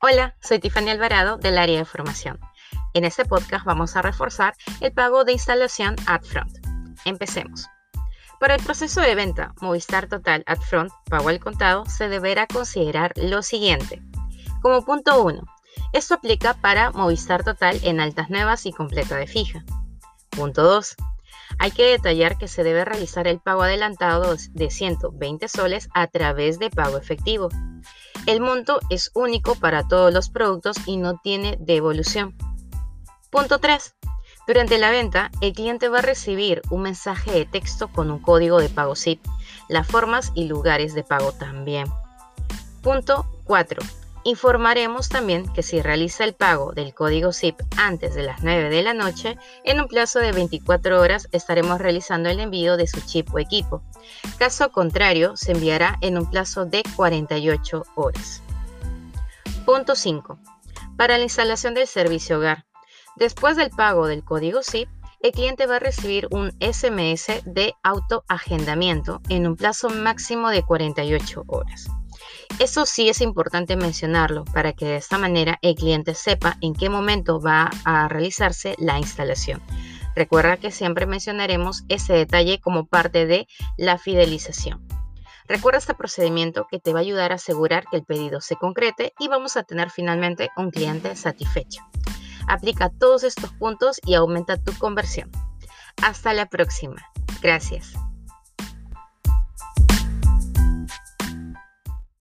Hola, soy Tiffany Alvarado del área de formación. En este podcast vamos a reforzar el pago de instalación upfront. Empecemos. Para el proceso de venta Movistar Total upfront, pago al contado, se deberá considerar lo siguiente. Como punto 1, esto aplica para Movistar Total en altas nuevas y completa de fija. Punto 2. Hay que detallar que se debe realizar el pago adelantado de 120 soles a través de pago efectivo. El monto es único para todos los productos y no tiene devolución. Punto 3. Durante la venta, el cliente va a recibir un mensaje de texto con un código de pago SIP, las formas y lugares de pago también. Punto 4. Informaremos también que si realiza el pago del código SIP antes de las 9 de la noche, en un plazo de 24 horas estaremos realizando el envío de su chip o equipo. Caso contrario, se enviará en un plazo de 48 horas. Punto 5. Para la instalación del servicio hogar. Después del pago del código SIP, el cliente va a recibir un SMS de autoagendamiento en un plazo máximo de 48 horas. Eso sí es importante mencionarlo para que de esta manera el cliente sepa en qué momento va a realizarse la instalación. Recuerda que siempre mencionaremos ese detalle como parte de la fidelización. Recuerda este procedimiento que te va a ayudar a asegurar que el pedido se concrete y vamos a tener finalmente un cliente satisfecho. Aplica todos estos puntos y aumenta tu conversión. Hasta la próxima. Gracias.